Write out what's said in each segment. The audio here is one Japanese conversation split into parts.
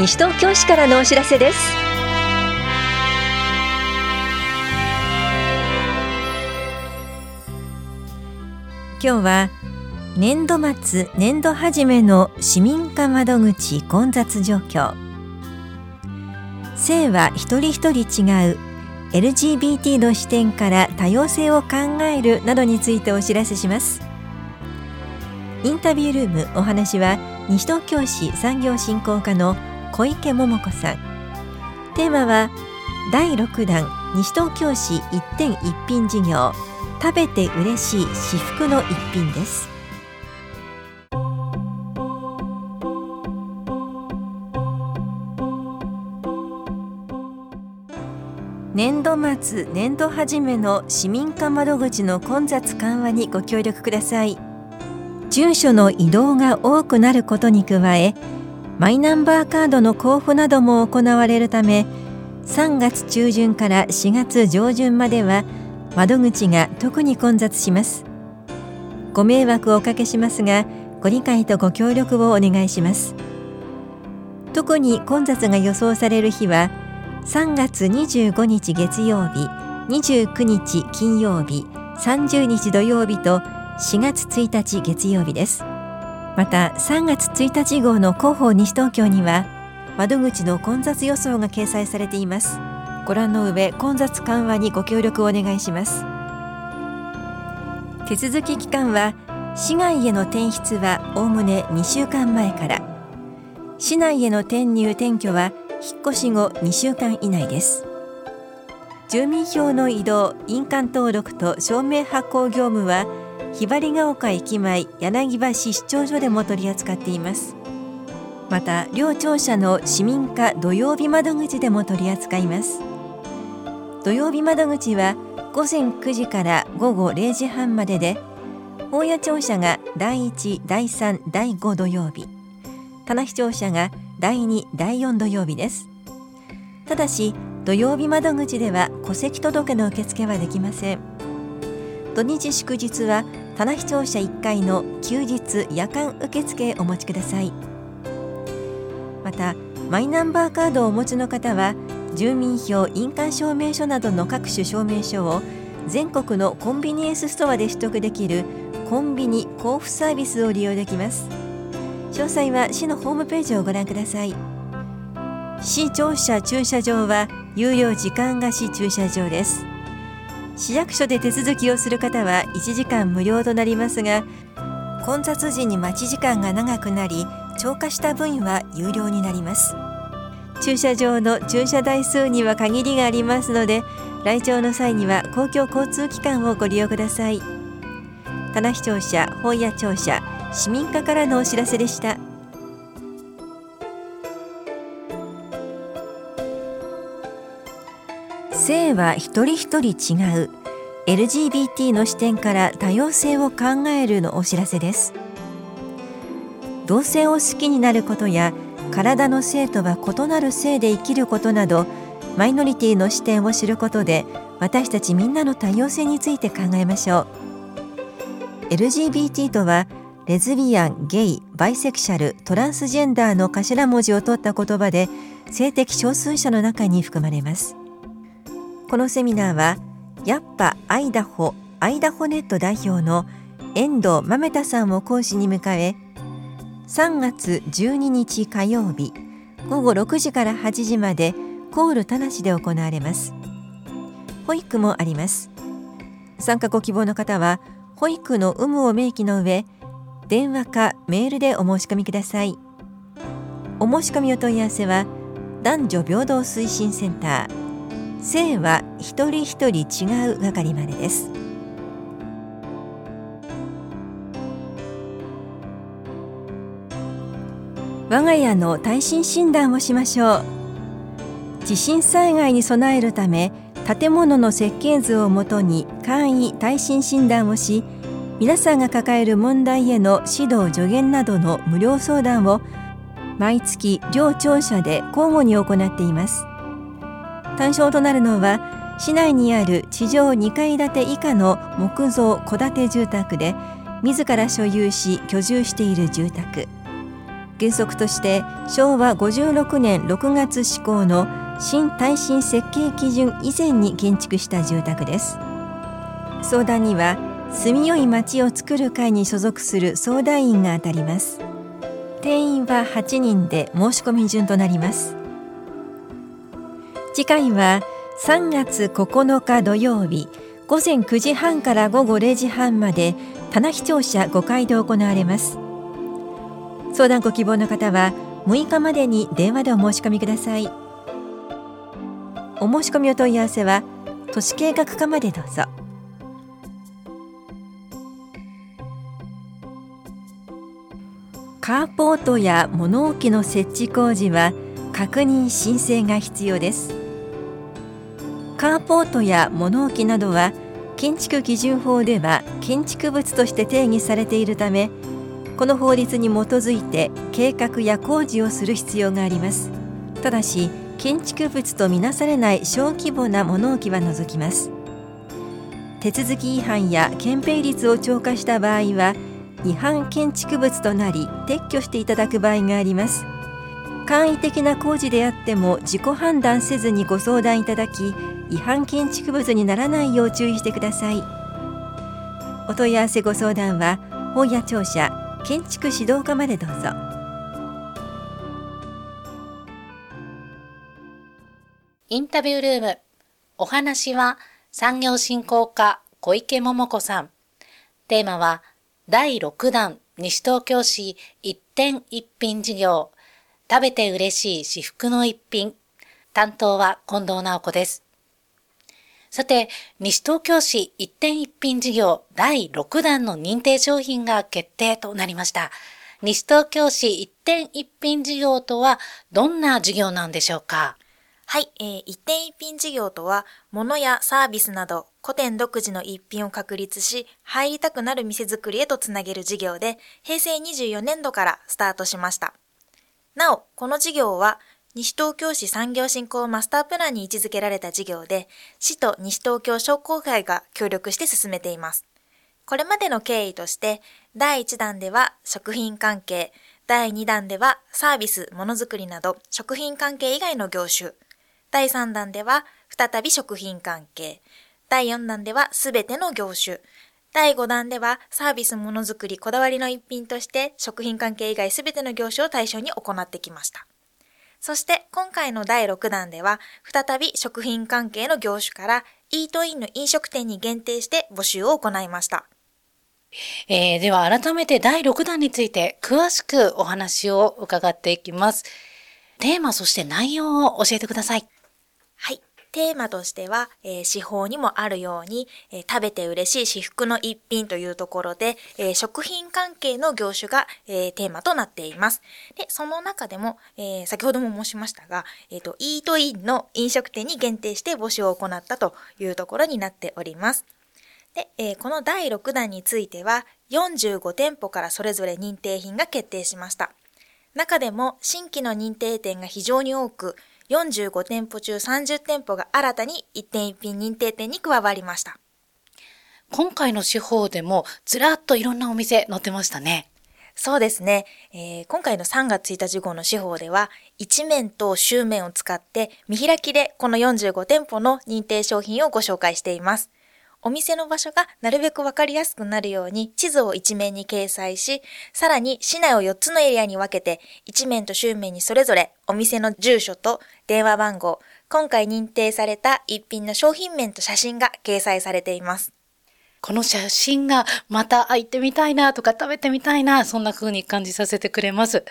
西東京市からのお知らせです。今日は年度末年度初めの市民課窓口混雑状況。性は一人一人違う LGBT の視点から多様性を考えるなどについてお知らせします。インタビュールームお話は西東京市産業振興課の小池桃子さん。テーマは第6弾西東京市一点一品事業。食べて嬉しい至福の一品です。年度末年度初めの市民課窓口の混雑緩和にご協力ください。住所の移動が多くなることに加えマイナンバーカードの交付なども行われるため3月中旬から4月上旬までは窓口が特に混雑します。ご迷惑をおかけしますがご理解とご協力をお願いします。特に混雑が予想される日は3月25日月曜日29日金曜日30日土曜日と4月1日月曜日です。また3月1日号の広報西東京には窓口の混雑予想が掲載されています。ご覧の上混雑緩和にご協力をお願いします。手続き期間は市外への転出はおおむね2週間前から。市内への転入転居は引っ越し後2週間以内です。住民票の移動印鑑登録と証明発行業務はひばりが丘駅前柳橋市長所でも取り扱っています。また両庁舎の市民課土曜日窓口でも取り扱います。土曜日窓口は午前9時から午後0時半までで大谷庁舎が第1、第3、第5土曜日。棚視庁舎が第2、第4土曜日です。ただし土曜日窓口では戸籍届の受付はできません。土日祝日は棚視聴者1階の休日夜間受付へお持ちください。またマイナンバーカードをお持ちの方は住民票印鑑証明書などの各種証明書を全国のコンビニエンスストアで取得できるコンビニ交付サービスを利用できます。詳細は市のホームページをご覧ください。市庁舎駐車場は有料時間貸し駐車場です。市役所で手続きをする方は1時間無料となりますが混雑時に待ち時間が長くなり超過した分は有料になります。駐車場の駐車台数には限りがありますので来庁の際には公共交通機関をご利用ください。棚視聴者本屋庁舎市民課からのお知らせでした。性は一人一人違う。LGBT の視点から多様性を考えるのお知らせです。同性を好きになることや体の性とは異なる性で生きることなどマイノリティの視点を知ることで私たちみんなの多様性について考えましょう。LGBT とはレズビアン、ゲイ、バイセクシャル、トランスジェンダーの頭文字を取った言葉で性的少数者の中に含まれます。このセミナーはやっぱアイダホアイダホネット代表の遠藤豆田さんを講師に迎え3月12日火曜日午後6時から8時までコール田無で行われます。保育もあります。参加ご希望の方は保育の有無を明記の上電話かメールでお申し込みください。お申し込みお問い合わせは男女平等推進センター性は一人一人違う係までです。我が家の耐震診断をしましょう。地震災害に備えるため建物の設計図をもとに簡易耐震診断をし皆さんが抱える問題への指導助言などの無料相談を毎月両庁舎で交互に行っています。対象となるのは市内にある地上2階建て以下の木造戸建て住宅で自ら所有し居住している住宅。原則として昭和56年6月施行の新耐震設計基準以前に建築した住宅です。相談には住みよい町を作る会に所属する相談員が当たります。定員は8人で申し込み順となります。次回は3月9日土曜日午前9時半から午後0時半まで棚視聴者5回で行われます。相談ご希望の方は6日までに電話でお申し込みください。お申し込みお問い合わせは都市計画課までどうぞ。カーポートや物置の設置工事は確認申請が必要です。カーポートや物置などは建築基準法では建築物として定義されているためこの法律に基づいて計画や工事をする必要があります。ただし建築物とみなされない小規模な物置は除きます。手続き違反や憲兵率を超過した場合は違反建築物となり撤去していただく場合があります。簡易的な工事であっても自己判断せずにご相談いただき違反建築物にならないよう注意してください。お問い合わせご相談は本屋庁舎建築指導課までどうぞ。インタビュールームお話は産業振興課小池桃子さん。テーマは第6弾西東京市一点一品事業。食べて嬉しい至福の一品。担当は近藤直子です。さて、西東京市一点一品事業第6弾の認定商品が決定となりました。西東京市一点一品事業とはどんな事業なんでしょうか？はい、えー、一点一品事業とは、物やサービスなど古典独自の一品を確立し、入りたくなる店づくりへとつなげる事業で、平成24年度からスタートしました。なお、この事業は、西東京市産業振興マスタープランに位置づけられた事業で、市と西東京商工会が協力して進めています。これまでの経緯として、第1弾では食品関係、第2弾ではサービス、ものづくりなど食品関係以外の業種、第3弾では再び食品関係。第4弾ではすべての業種。第5弾ではサービスものづくりこだわりの一品として食品関係以外すべての業種を対象に行ってきました。そして今回の第6弾では再び食品関係の業種からイートインの飲食店に限定して募集を行いました。えー、では改めて第6弾について詳しくお話を伺っていきます。テーマそして内容を教えてください。テーマとしては、えー、司法にもあるように、えー、食べて嬉しい至福の一品というところで、えー、食品関係の業種が、えー、テーマとなっています。で、その中でも、えー、先ほども申しましたが、えっ、ー、と、イートインの飲食店に限定して募集を行ったというところになっております。で、えー、この第6弾については、45店舗からそれぞれ認定品が決定しました。中でも新規の認定店が非常に多く、45店舗中30店舗が新たに一点一品認定店に加わりました。今回の司法でもずらっといろんなお店載ってましたね。そうですね、えー、今回の3月1日号の司法では、一面と周面を使って見開きでこの45店舗の認定商品をご紹介しています。お店の場所がなるべくわかりやすくなるように地図を一面に掲載し、さらに市内を4つのエリアに分けて、一面と周面にそれぞれお店の住所と電話番号、今回認定された一品の商品面と写真が掲載されています。この写真がまた行ってみたいなとか食べてみたいな、そんな風に感じさせてくれます。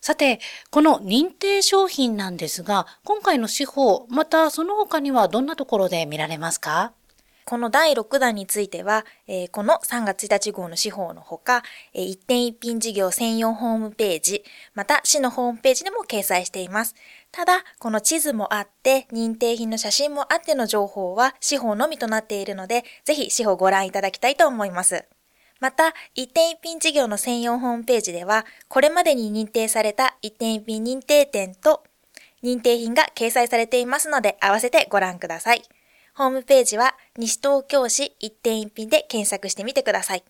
さて、この認定商品なんですが、今回の司法、またその他にはどんなところで見られますか？この第6弾については、えー、この3月1日号の司法のほか、えー、一点一品事業専用ホームページ、また市のホームページでも掲載しています。ただ、この地図もあって、認定品の写真もあっての情報は司法のみとなっているので、ぜひ司法ご覧いただきたいと思います。また、一点一品事業の専用ホームページでは、これまでに認定された一点一品認定店と認定品が掲載されていますので、合わせてご覧ください。ホームページは西東京市一点一品で検索してみてください。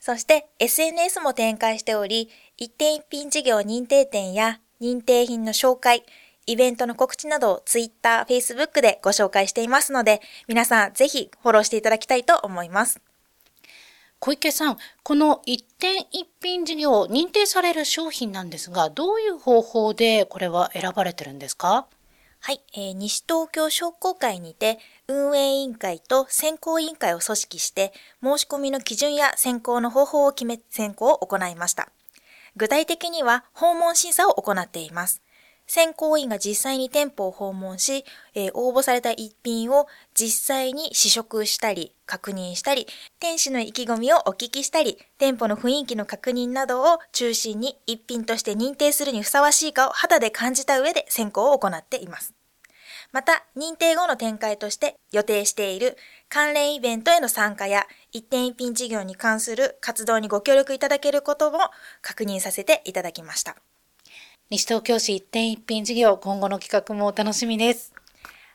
そして SNS も展開しており、一点一品事業認定店や認定品の紹介、イベントの告知などを Twitter、Facebook でご紹介していますので、皆さんぜひフォローしていただきたいと思います。小池さん、この一点一品事業認定される商品なんですが、どういう方法でこれは選ばれてるんですか？はい、えー、西東京商工会にて運営委員会と選考委員会を組織して申し込みの基準や選考の方法を決め選考を行いました。具体的には訪問審査を行っています。選考委員が実際に店舗を訪問し、えー、応募された一品を実際に試食したり、確認したり、店主の意気込みをお聞きしたり、店舗の雰囲気の確認などを中心に一品として認定するにふさわしいかを肌で感じた上で選考を行っています。また、認定後の展開として予定している関連イベントへの参加や一点一品事業に関する活動にご協力いただけることも確認させていただきました。西東京市一点一品事業、今後の企画もお楽しみです。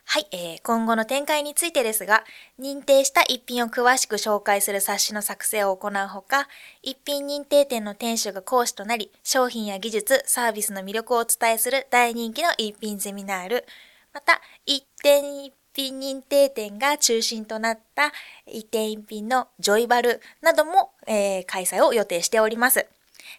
はい、えー、今後の展開についてですが、認定した一品を詳しく紹介する冊子の作成を行うほか、一品認定店の店主が講師となり、商品や技術、サービスの魅力をお伝えする大人気の一品ゼミナール、また、一点一品認定店が中心となった一点一品のジョイバルなども、えー、開催を予定しております。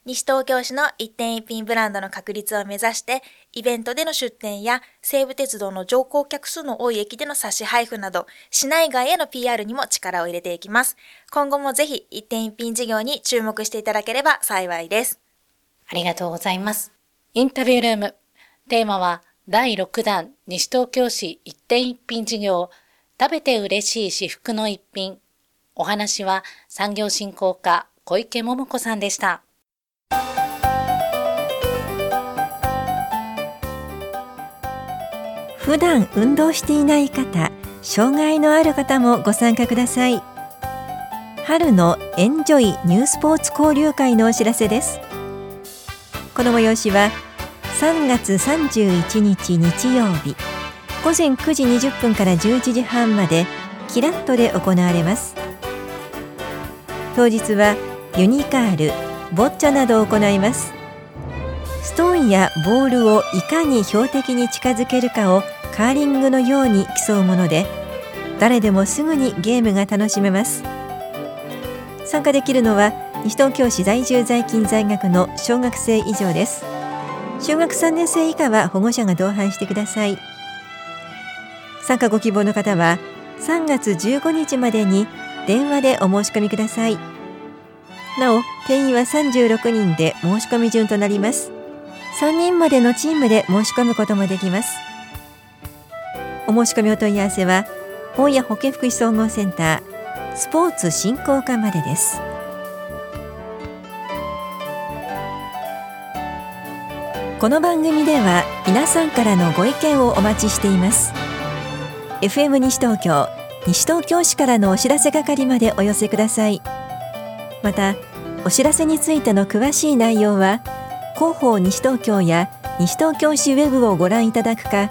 西東京市の一点一品ブランドの確立を目指して、イベントでの出店や西武鉄道の乗降客数の多い駅での差し配布など、市内外への PR にも力を入れていきます。今後もぜひ一点一品事業に注目していただければ幸いです。ありがとうございます。インタビュールーム。テーマは、第6弾西東京市一点一品事業、食べて嬉しい至福の一品。お話は産業振興課小池桃子さんでした。普段運動していない方障害のある方もご参加ください。春のエンジョイニュースポーツ交流会のお知らせです。この催しは3月31日日曜日午前9時20分から11時半までキラットで行われます。当日はユニカールボッチャなどを行います。ストーンやボールをいかに標的に近づけるかをカーリングのように競うもので誰でもすぐにゲームが楽しめます。参加できるのは西東京市在住在勤在学の小学生以上です。小学3年生以下は保護者が同伴してください。参加ご希望の方は3月15日までに電話でお申し込みください。なお定員は36人で申し込み順となります。3人までのチームで申し込むこともできます。お申し込みお問い合わせは大谷保健福祉総合センタースポーツ振興課までです。この番組では皆さんからのご意見をお待ちしています。FM 西東京西東京市からのお知らせ係までお寄せください。またお知らせについての詳しい内容は広報西東京や西東京市ウェブをご覧いただくか